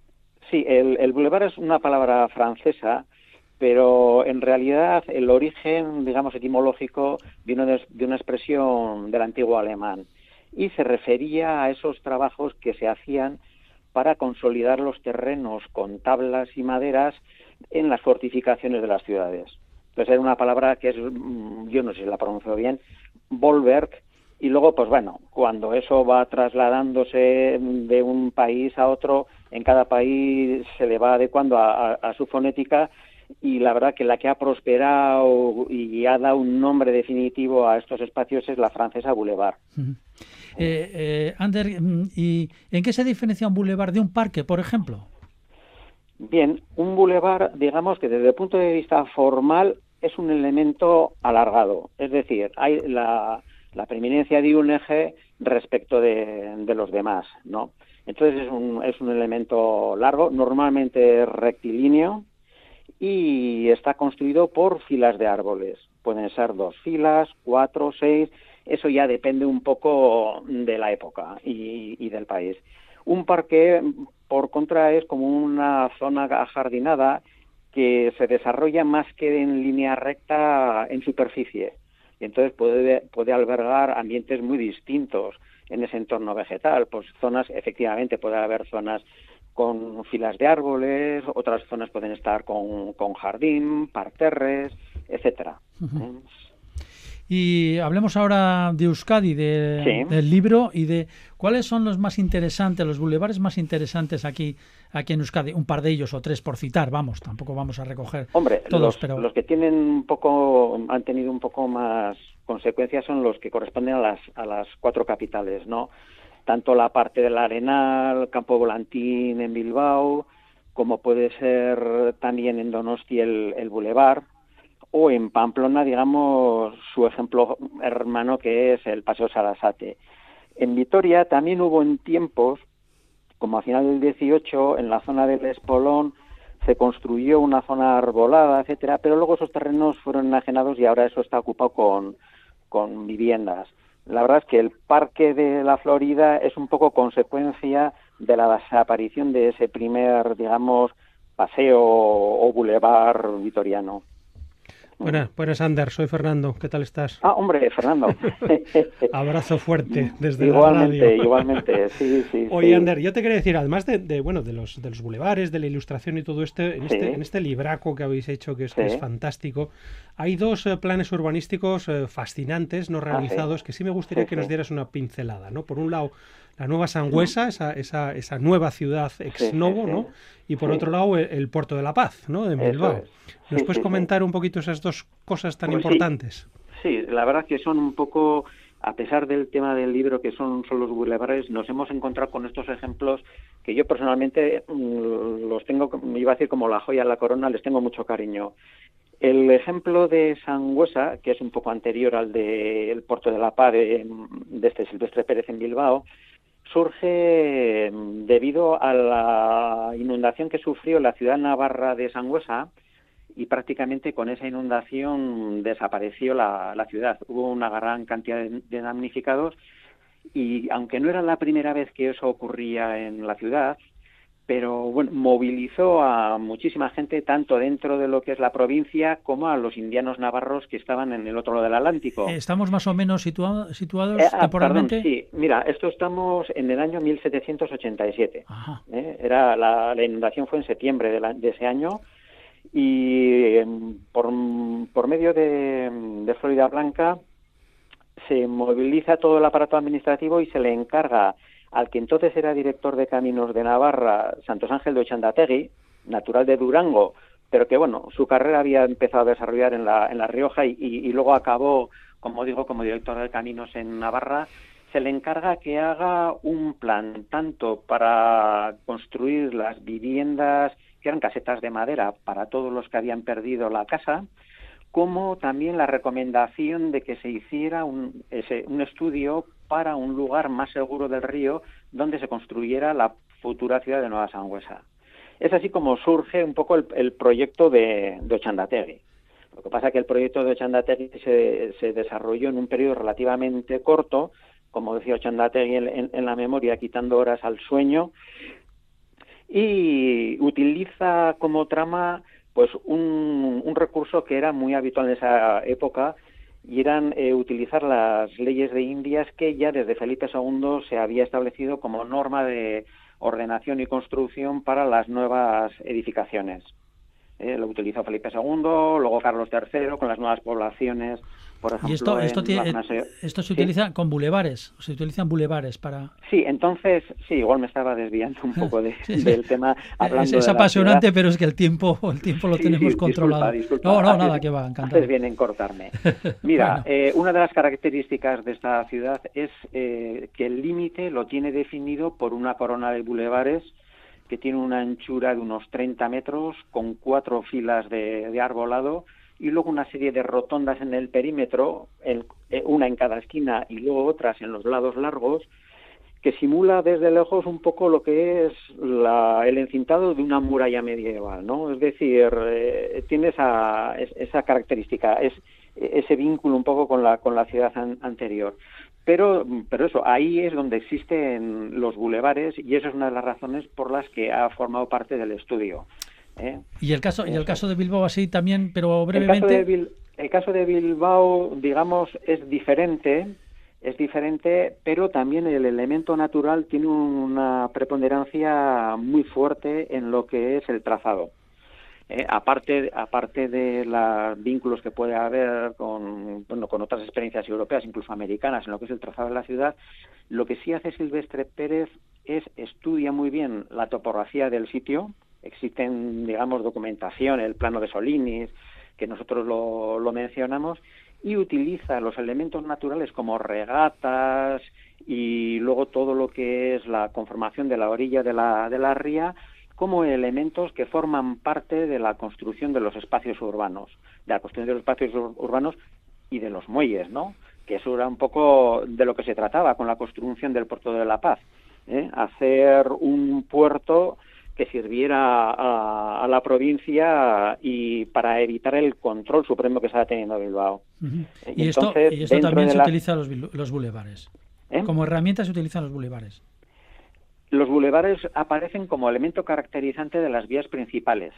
Sí, el, boulevard es una palabra francesa, pero en realidad el origen, digamos, etimológico vino de, una expresión del antiguo alemán y se refería a esos trabajos que se hacían para consolidar los terrenos con tablas y maderas en las fortificaciones de las ciudades. Entonces era una palabra que es, mm, yo no sé si la pronuncio bien, Volberg, y luego, pues bueno, cuando eso va trasladándose de un país a otro, en cada país se le va adecuando a, a- a su fonética y la verdad que la que ha prosperado y ha dado un nombre definitivo a estos espacios es la francesa Boulevard. Eh, eh, Ander, mm, ¿y en qué se diferencia un boulevard de un parque, por ejemplo? Bien, un bulevar, digamos que desde el punto de vista formal es un elemento alargado, es decir, hay la, la preeminencia de un eje respecto de, de los demás, ¿no? Entonces es un, es un elemento largo, normalmente rectilíneo y está construido por filas de árboles. Pueden ser dos filas, cuatro, seis, eso ya depende un poco de la época y, y del país. Un parque, por contra, es como una zona ajardinada que se desarrolla más que en línea recta en superficie. Y entonces puede, puede albergar ambientes muy distintos en ese entorno vegetal. Pues zonas, efectivamente, puede haber zonas con filas de árboles, otras zonas pueden estar con, con jardín, parterres, etcétera. ¿Eh? Y hablemos ahora de Euskadi, de- Sí. del libro y de cuáles son los más interesantes, los bulevares más interesantes aquí, aquí en Euskadi. Un par de ellos o tres por citar, vamos, tampoco vamos a recoger Hombre, todos, los, pero los que tienen un poco, han tenido un poco más consecuencias son los que corresponden a las, a las cuatro capitales, ¿no? Tanto la parte del Arenal, Campo Volantín en Bilbao, como puede ser también en Donosti el, el Boulevard, o en Pamplona, digamos, su ejemplo hermano que es el Paseo Sarasate. En Vitoria también hubo en tiempos, como a final del 18, en la zona del Espolón, se construyó una zona arbolada, etcétera, pero luego esos terrenos fueron enajenados y ahora eso está ocupado con, con viviendas. La verdad es que el Parque de la Florida es un poco consecuencia de la desaparición de ese primer, digamos, paseo o bulevar vitoriano. Buenas, buenas, Ander. Soy Fernando. ¿Qué tal estás? Ah, hombre, Fernando. Abrazo fuerte desde igualmente, la radio. igualmente, sí, sí. Oye, sí. Ander, yo te quería decir, además de, de, bueno, de los, de los bulevares, de la ilustración y todo esto, en, Sí. este, en este libraco que habéis hecho, que es, que Sí. es fantástico, hay dos eh, planes urbanísticos eh, fascinantes, no Ah, realizados, que sí me gustaría que nos dieras una pincelada, ¿no? Por un lado, la nueva Sangüesa, esa, esa, esa nueva ciudad ex novo. ¿no? Y por otro lado, el, el Puerto de la Paz, ¿no? De Bilbao. ¿Nos puedes comentar un poquito esas dos cosas tan Pues importantes? Sí, la verdad que son un poco, a pesar del tema del libro que son, son los bulevares, nos hemos encontrado con estos ejemplos que yo personalmente mm, los tengo, iba a decir como la joya de la corona, les tengo mucho cariño. El ejemplo de Sangüesa, que es un poco anterior al del Puerto de la Paz de, de este Silvestre Pérez en Bilbao, surge mm, debido a la inundación que sufrió la ciudad navarra de Sangüesa, y prácticamente con esa inundación desapareció la, la ciudad. Hubo una gran cantidad de, de damnificados y aunque no era la primera vez que eso ocurría en la ciudad, pero bueno, movilizó a muchísima gente tanto dentro de lo que es la provincia como a los indianos navarros que estaban en el otro lado del Atlántico. eh, estamos más o menos situa- situados Eh, ah, temporalmente. perdón, sí, mira, esto estamos en el año 1787. Ajá. ¿eh? Era la, la inundación fue en septiembre de, la- de ese año y em, por, por medio de, de Florida Blanca se moviliza todo el aparato administrativo y se le encarga al que entonces era director de caminos de Navarra, Santos Ángel de Ochandategui, natural de Durango, pero que bueno, su carrera había empezado a desarrollar en la, en la Rioja y, y- luego acabó, como digo, como director de caminos en Navarra, se le encarga que haga un plan tanto para construir las viviendas que eran casetas de madera para todos los que habían perdido la casa, como también la recomendación de que se hiciera un, ese- un estudio para un lugar más seguro del río donde se construyera la futura ciudad de Nueva Sangüesa. Es así como surge un poco el, proyecto de, de Ochandategui. Lo que pasa es que el proyecto de Ochandategui se, desarrolló en un periodo relativamente corto, como decía Ochandategui en, la memoria, quitando horas al sueño, y utiliza como trama pues un recurso que era muy habitual en esa época y eran eh, utilizar las leyes de Indias que ya desde Felipe II se había establecido como norma de ordenación y construcción para las nuevas edificaciones. Eh, lo utilizó Felipe II, luego Carlos III con las nuevas poblaciones, por ejemplo. Y esto, esto, tiene- se Sí. utiliza con bulevares, se utilizan bulevares para... Sí, entonces, sí, igual me estaba desviando un poco de- Sí, sí. del tema. Hablando Es, es apasionante, pero es que el tiempo, el tiempo lo tenemos controlado. disculpa, disculpa. No, no, nada, que va, encantado. Haces bien en cortarme. Mira, Bueno. eh, una de las características de esta ciudad es eh, que el límite lo tiene definido por una corona de bulevares que tiene una anchura de unos 30 metros con cuatro filas de, de arbolado y luego una serie de rotondas en el perímetro, eh, una en cada esquina y luego otras en los lados largos, que simula desde lejos un poco lo que es la- el encintado de una muralla medieval, ¿no? Es decir, eh, tiene esa, es- esa característica, es ese vínculo un poco con la, con la ciudad an- anterior. Pero, pero eso, ahí es donde existen los bulevares y esa es una de las razones por las que ha formado parte del estudio. ¿Eh? Y el caso, y el caso de Bilbao así también, pero El caso, de brevemente. Bil- el caso de Bilbao, digamos, es diferente, es diferente, pero también el elemento natural tiene una preponderancia muy fuerte en lo que es el trazado. Eh, aparte, aparte de los vínculos que puede haber con, bueno, con otras experiencias europeas, incluso americanas, en lo que es el trazado de la ciudad, lo que sí hace Silvestre Pérez es estudia muy bien la topografía del sitio. Existen, digamos, documentación, el plano de Solinis, que nosotros lo, lo mencionamos, y utiliza los elementos naturales como regatas y luego todo lo que es la conformación de la orilla de la, de la ría como elementos que forman parte de la construcción de los espacios urbanos, de la construcción de los espacios ur- urbanos y de los muelles, ¿no? Que eso era un poco de lo que se trataba con la construcción del puerto de La Paz, ¿eh? hacer un puerto que sirviera a, a la provincia y para evitar el control supremo que estaba teniendo Bilbao. Eh, Y esto, entonces, y esto también se la- utiliza los, los bulevares. ¿Eh? Como herramienta se utilizan los bulevares. Los bulevares aparecen como elemento caracterizante de las vías principales.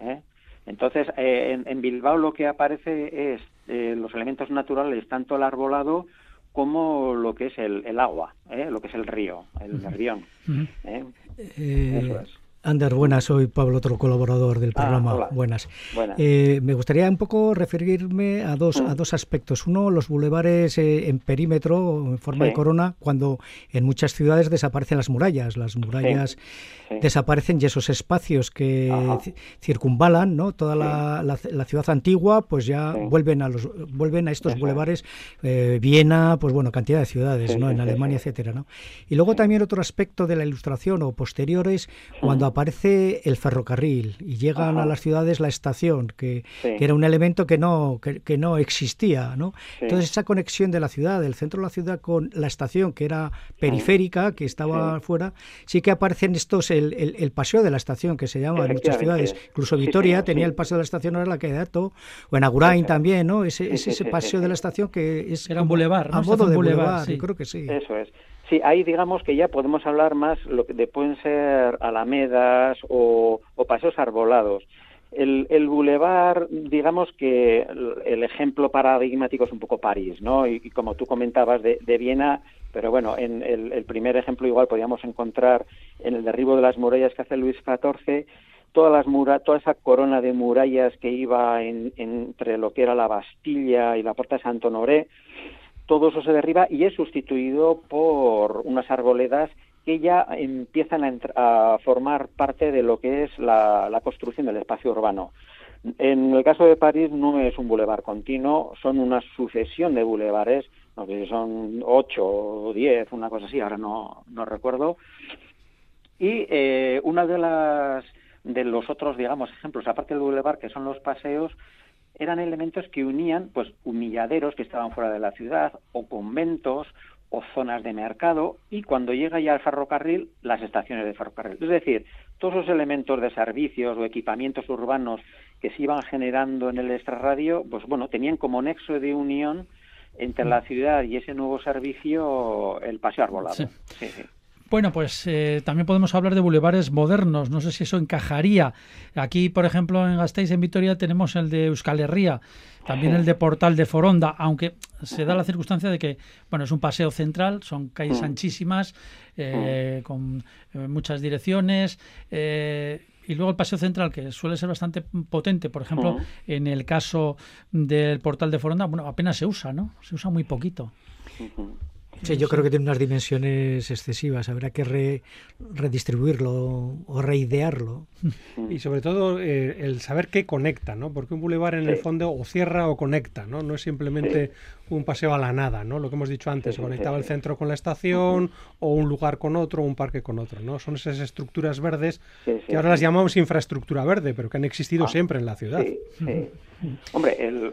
¿eh? Entonces, eh, en, en Bilbao lo que aparece es eh, los elementos naturales, tanto el arbolado como lo que es el, el agua, ¿eh? lo que es el río, el. ¿eh? Eh, Eso es. Ander, buenas, soy Pablo, otro colaborador del Ah, programa. Buenas. Buenas. Eh, me gustaría un poco referirme a dos, Mm. a dos aspectos. Uno, los bulevares eh, en perímetro, en forma de corona, cuando en muchas ciudades desaparecen las murallas. Las murallas sí. desaparecen y esos espacios que Ajá. circunvalan ¿no? toda la, la- la ciudad antigua, pues ya vuelven a los vuelven a estos bulevares. eh, Viena, pues bueno, cantidad de ciudades, ¿no? En Alemania, etcétera, ¿no? Y luego también otro aspecto de la ilustración o posteriores, cuando aparece el ferrocarril y llegan Ajá. a las ciudades la estación, que, Sí. que era un elemento que no, que, que no existía, ¿no? Sí. Entonces esa conexión de la ciudad, del centro de la ciudad con la estación, que era periférica, que estaba Sí. fuera, sí que aparecen estos, el, el- el paseo de la estación, que se llama en muchas ciudades, incluso Vitoria sí, tenía sí. el paseo de la estación, ahora la de Dato, o en Agurain también, ¿no? Ese, Sí, es sí, ese sí, paseo sí, de la estación que es Era un bulevar, ¿no? a modo de bulevar, yo creo que sí. Eso es. Sí, ahí digamos que ya podemos hablar más lo que de pueden ser alamedas o, o paseos arbolados. El, bulevar, digamos que el, ejemplo paradigmático es un poco París, ¿no? Y, como tú comentabas de, Viena, pero bueno, en el, primer ejemplo igual podríamos encontrar en el derribo de las murallas que hace Luis XIV, todas las mura toda esa corona de murallas que iba en- entre lo que era la Bastilla y la Puerta de Santo Honoré, todo eso se derriba y es sustituido por unas arboledas que ya empiezan a, a formar parte de lo que es la, la construcción del espacio urbano. En el caso de París no es un bulevar continuo, son una sucesión de bulevares, no sé si son ocho o diez, una cosa así, ahora no, no recuerdo. Y eh, una de las de los otros, digamos, ejemplos, aparte del bulevar, que son los paseos, eran elementos que unían, pues, humilladeros que estaban fuera de la ciudad, o conventos, o zonas de mercado, y cuando llega ya el ferrocarril, las estaciones de ferrocarril. Es decir, todos esos elementos de servicios o equipamientos urbanos que se iban generando en el extrarradio, pues bueno, tenían como nexo de unión entre la ciudad y ese nuevo servicio el paseo arbolado. Sí. Sí, sí. Bueno, pues eh, también podemos hablar de bulevares modernos. No sé si eso encajaría. Aquí, por ejemplo, en Gasteiz, en Vitoria, tenemos el de Euskal Herria, también el de Portal de Foronda, aunque se da la circunstancia de que, bueno, es un paseo central, son calles Mm. anchísimas, eh, con eh, muchas direcciones. eh, y luego el paseo central, que suele ser bastante potente, por ejemplo, Mm. en el caso del portal de Foronda, bueno, apenas se usa, ¿no? Se usa muy poquito. Sí, yo creo que tiene unas dimensiones excesivas. Habrá que re- redistribuirlo o reidearlo. Y sobre todo eh, el saber qué conecta, ¿no? Porque un bulevar en el fondo o cierra o conecta, ¿no? No es simplemente un paseo a la nada, ¿no? Lo que hemos dicho antes, Sí, sí, conectaba sí, el centro con la estación o un lugar con otro, un parque con otro, ¿no? Son esas estructuras verdes Sí, sí, que ahora las llamamos infraestructura verde, pero que han existido Ah, siempre en la ciudad. Sí, sí. Hombre, el,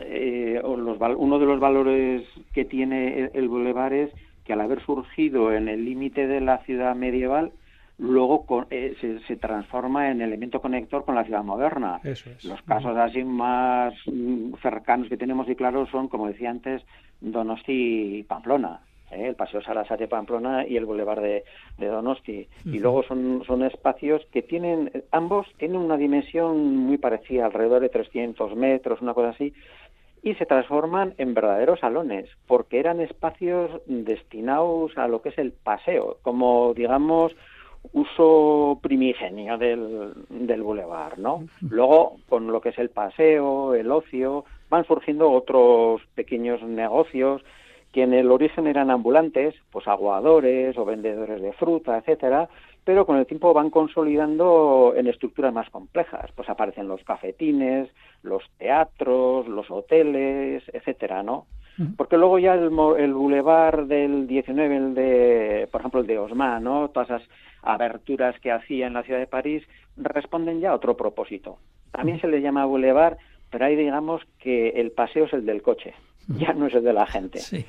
eh, o los uno de los valores que tiene el, el bulevar es que al haber surgido en el límite de la ciudad medieval, luego con- eh, se, se transforma en elemento conector con la ciudad moderna. Eso es. Los casos así más mm, cercanos que tenemos y claros son, como decía antes, Donosti y Pamplona. ¿eh? El Paseo Sarasate Pamplona y el Boulevard de, de Donosti. Y luego son, son espacios que tienen, ambos tienen una dimensión muy parecida, alrededor de 300 metros, una cosa así, y se transforman en verdaderos salones, porque eran espacios destinados a lo que es el paseo, como digamos uso primigenio del, del bulevar, ¿no? Luego, con lo que es el paseo, el ocio, van surgiendo otros pequeños negocios que en el origen eran ambulantes, pues aguadores o vendedores de fruta, etcétera, pero con el tiempo van consolidando en estructuras más complejas. Pues aparecen los cafetines, los teatros, los hoteles, etcétera, ¿no? Porque luego ya el, el bulevar del 19, el de, por ejemplo, el de Osma, ¿no? Todas esas aberturas que hacía en la ciudad de París responden ya a otro propósito. También se le llama bulevar, pero ahí digamos que el paseo es el del coche, ya no es el de la gente. Sí.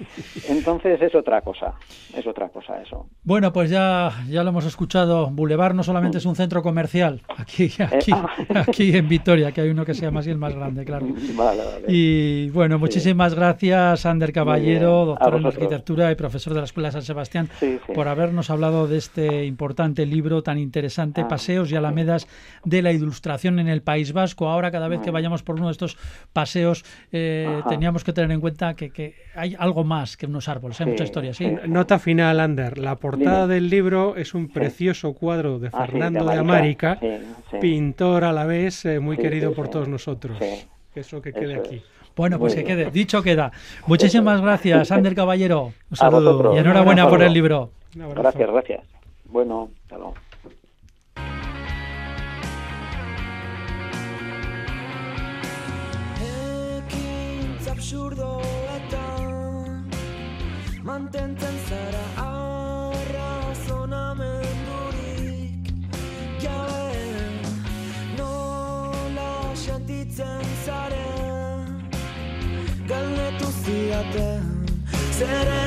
Entonces es otra cosa, es otra cosa eso. Bueno, pues ya, ya lo hemos escuchado. Boulevard no solamente es un centro comercial, aquí, aquí, ah. aquí en Vitoria, que hay uno que se llama así el más grande, claro. Vale, vale. Y bueno, muchísimas gracias, Ander Caballero, doctor en arquitectura y profesor de la Escuela San Sebastián, Sí, por habernos hablado de este importante libro tan interesante, Ah, Paseos y Alamedas de la Ilustración en el País Vasco. Ahora, cada vez que vayamos por uno de estos paseos, eh, teníamos que tener en cuenta que, que hay algo más que unos árboles, hay Sí, mucha historia. Nota final, Ander. La portada Dime. del libro es un precioso cuadro de Ah, sí, Fernando de de América, América. Sí, sí. pintor a la vez eh, muy Sí, querido sí, por sí. todos nosotros. Sí. Eso que quede Eso aquí. Bueno, pues Muy que bien. quede, dicho queda. Muchísimas gracias, Ander Caballero. Un saludo y enhorabuena por el libro. Un abrazo. Gracias, gracias. Bueno, hasta luego. Absurdoetan Mantentzen zara arrazonamendurik. Jabe nola sentitzen zaren Galdetu zidaten Zer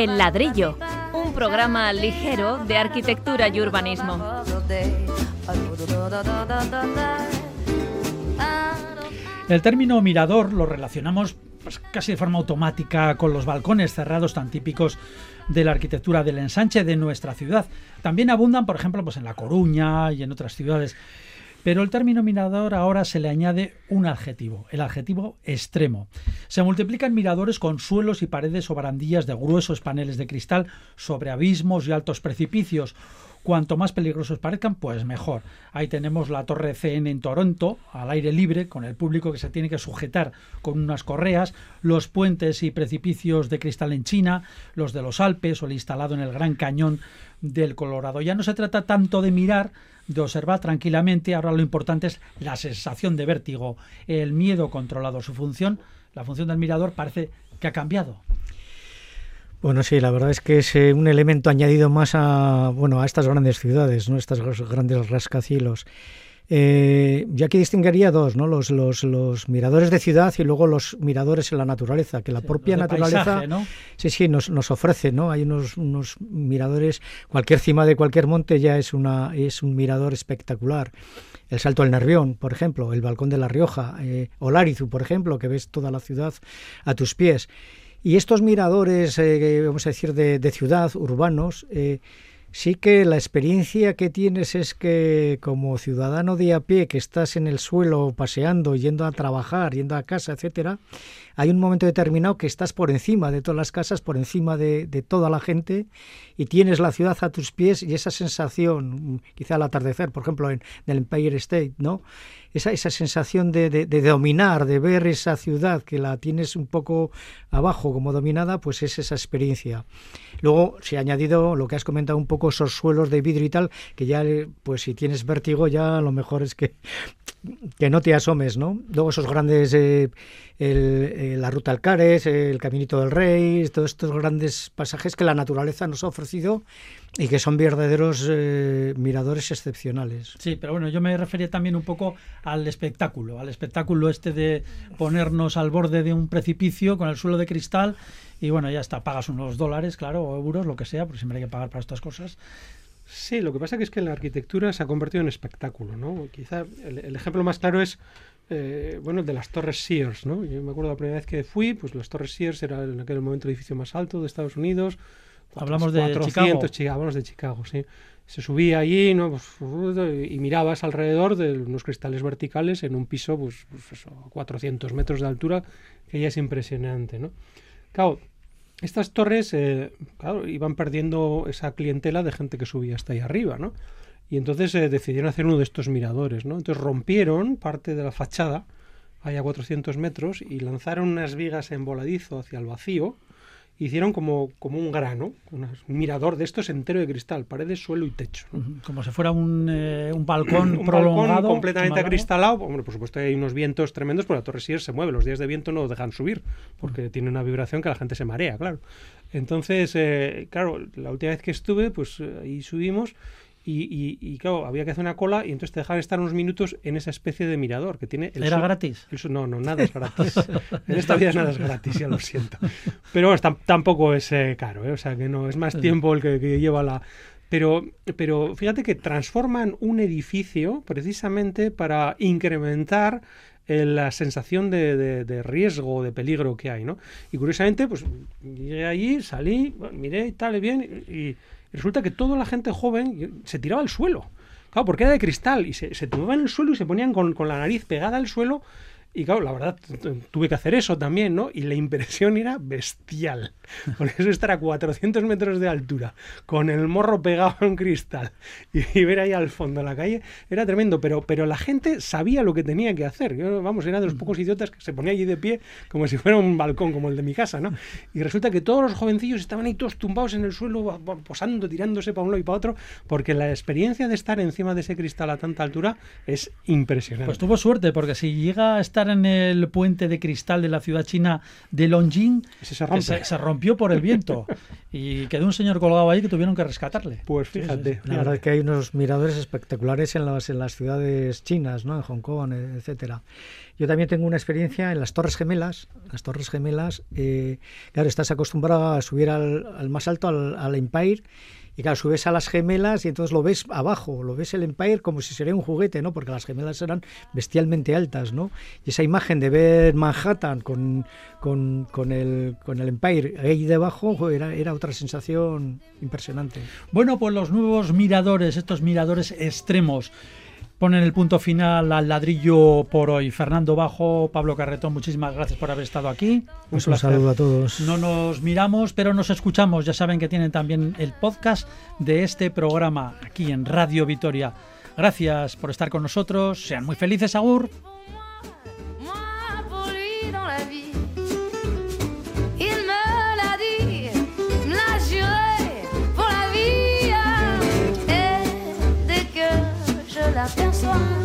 El ladrillo, un programa ligero de arquitectura y urbanismo. El término mirador lo relacionamos pues, casi de forma automática con los balcones cerrados tan típicos de la arquitectura del ensanche de nuestra ciudad. También abundan, por ejemplo, pues en La Coruña y en otras ciudades. Pero el término mirador ahora se le añade un adjetivo, el adjetivo extremo. Se multiplican miradores con suelos y paredes o barandillas de gruesos paneles de cristal sobre abismos y altos precipicios. Cuanto más peligrosos parezcan, pues mejor. Ahí tenemos la Torre CN en Toronto, al aire libre, con el público que se tiene que sujetar con unas correas, los puentes y precipicios de cristal en China, los de los Alpes o el instalado en el Gran Cañón del Colorado. Ya no se trata tanto de mirar, de observar tranquilamente, ahora lo importante es la sensación de vértigo, el miedo controlado. Su función, la función del mirador, parece que ha cambiado. Bueno, sí, la verdad es que es eh, un elemento añadido más a, bueno, a estas grandes ciudades, ¿no? Estas gr- grandes rascacielos. Eh, yo aquí distinguiría dos, ¿no? Los, los, los miradores de ciudad y luego los miradores en la naturaleza, que la Sí, propia naturaleza paisaje, ¿no? sí, sí, nos, nos ofrece, ¿no? Hay unos, unos miradores, cualquier cima de cualquier monte ya es, una, es un mirador espectacular. El Salto del Nervión, por ejemplo, el Balcón de La Rioja, eh, o Larizu, por ejemplo, que ves toda la ciudad a tus pies. Y estos miradores, eh, vamos a decir, de, de ciudad, urbanos, eh, Sí que la experiencia que tienes es que como ciudadano de a pie que estás en el suelo paseando, yendo a trabajar, yendo a casa, etcétera, hay un momento determinado que estás por encima de todas las casas, por encima de, toda la gente y tienes la ciudad a tus pies y esa sensación, mm, quizá al atardecer, por ejemplo, en, en el Empire State, ¿no? Esa, esa sensación de, de- de dominar, de ver esa ciudad que la tienes un poco abajo como dominada, pues es esa experiencia. Luego se ha añadido lo que has comentado un poco, esos suelos de vidrio y tal, que ya, eh, pues si tienes vértigo, ya lo mejor es que, que no te asomes, ¿no? Luego esos grandes, eh, eh, la ruta Alcares, el Caminito del Rey, todos estos grandes pasajes que la naturaleza nos ha ofrecido y que son verdaderos eh, miradores excepcionales. Sí, pero bueno, yo me refería también un poco al espectáculo, al espectáculo este de ponernos al borde de un precipicio con el suelo de cristal y bueno, ya está, pagas unos dólares, claro, o euros, lo que sea, porque siempre hay que pagar para estas cosas. Sí, lo que pasa que es que la arquitectura se ha convertido en espectáculo, ¿no? Quizá el, el ejemplo más claro es, eh, bueno, el de las torres Sears, ¿no? Yo me acuerdo la primera vez que fui, pues las torres Sears era en aquel momento el edificio más alto de Estados Unidos. Hablamos de 400, Chicago. Hablamos de Chicago, sí. Se subía allí, ¿no? Pues, y mirabas alrededor de unos cristales verticales en un piso, pues, pues eso, a 400 metros de altura, que ya es impresionante, ¿no? Claro, estas torres, eh, claro, iban perdiendo esa clientela de gente que subía hasta ahí arriba, ¿no? Y entonces eh, decidieron hacer uno de estos miradores, ¿no? Entonces rompieron parte de la fachada, ahí a 400 metros, y lanzaron unas vigas en voladizo hacia el vacío, hicieron como, como un grano, un mirador de estos entero de cristal, paredes, suelo y techo. Como si fuera un, eh, un balcón un prolongado. balcón completamente acristalado. Hombre, por supuesto hay unos vientos tremendos, porque la Torre Sears se mueve. Los días de viento no dejan subir, porque tiene una vibración que la gente se marea, claro. Entonces, eh, claro, la última vez que estuve, pues eh, ahí subimos y, y- y, claro, había que hacer una cola y entonces te dejaban estar unos minutos en esa especie de mirador que tiene... El ¿Era gratis? el no, no, nada es gratis. en esta vida nada es gratis, ya lo siento. Pero bueno, tam- tampoco es eh, caro, ¿eh? o sea que no, es más tiempo el que, que lleva la... Pero, pero fíjate que transforman un edificio precisamente para incrementar eh, la sensación de, de- de riesgo, de peligro que hay, ¿no? Y curiosamente, pues llegué allí, salí, bueno, miré y tal, y bien, y resulta que toda la gente joven se tiraba al suelo. Claro, porque era de cristal y se, se en el suelo y se ponían con, con la nariz pegada al suelo. Y claro, la verdad, tuve que hacer eso también, ¿no? Y la impresión era bestial. Porque eso estar a 400 metros de altura, con el morro pegado a un cristal y, y ver ahí al fondo la calle, era tremendo. Pero, pero la gente sabía lo que tenía que hacer. Yo, vamos, era de los pocos idiotas que se ponía allí de pie como si fuera un balcón, como el de mi casa, ¿no? Y resulta que todos los jovencillos estaban ahí todos tumbados en el suelo, po- posando, tirándose para un lado y para otro, porque la experiencia de estar encima de ese cristal a tanta altura es impresionante. Pues tuvo suerte, porque si llega a estar en el puente de cristal de la ciudad china de Longjing, se que se, se rompió por el viento y quedó un señor colgado ahí que tuvieron que rescatarle. Pues fíjate. La verdad es que hay unos miradores espectaculares en las, en las ciudades chinas, ¿no? en Hong Kong, eh, etcétera. Yo también tengo una experiencia en las Torres Gemelas. Las Torres Gemelas, eh, claro, estás acostumbrado a subir al, al más alto, al, al Empire, y claro, subes a las gemelas y entonces lo ves abajo, lo ves el Empire como si sería un juguete, ¿no? Porque las gemelas eran bestialmente altas, ¿no? Y esa imagen de ver Manhattan con, con, con el, con el Empire ahí debajo jo, era, era otra sensación impresionante. Bueno, pues los nuevos miradores, estos miradores extremos, ponen el punto final al ladrillo por hoy. Fernando Bajo, Pablo Carretón, muchísimas gracias por haber estado aquí. Pues un saludo a todos. No nos miramos, pero nos escuchamos. Ya saben que tienen también el podcast de este programa aquí en Radio Vitoria. Gracias por estar con nosotros. Sean muy felices, Agur. la.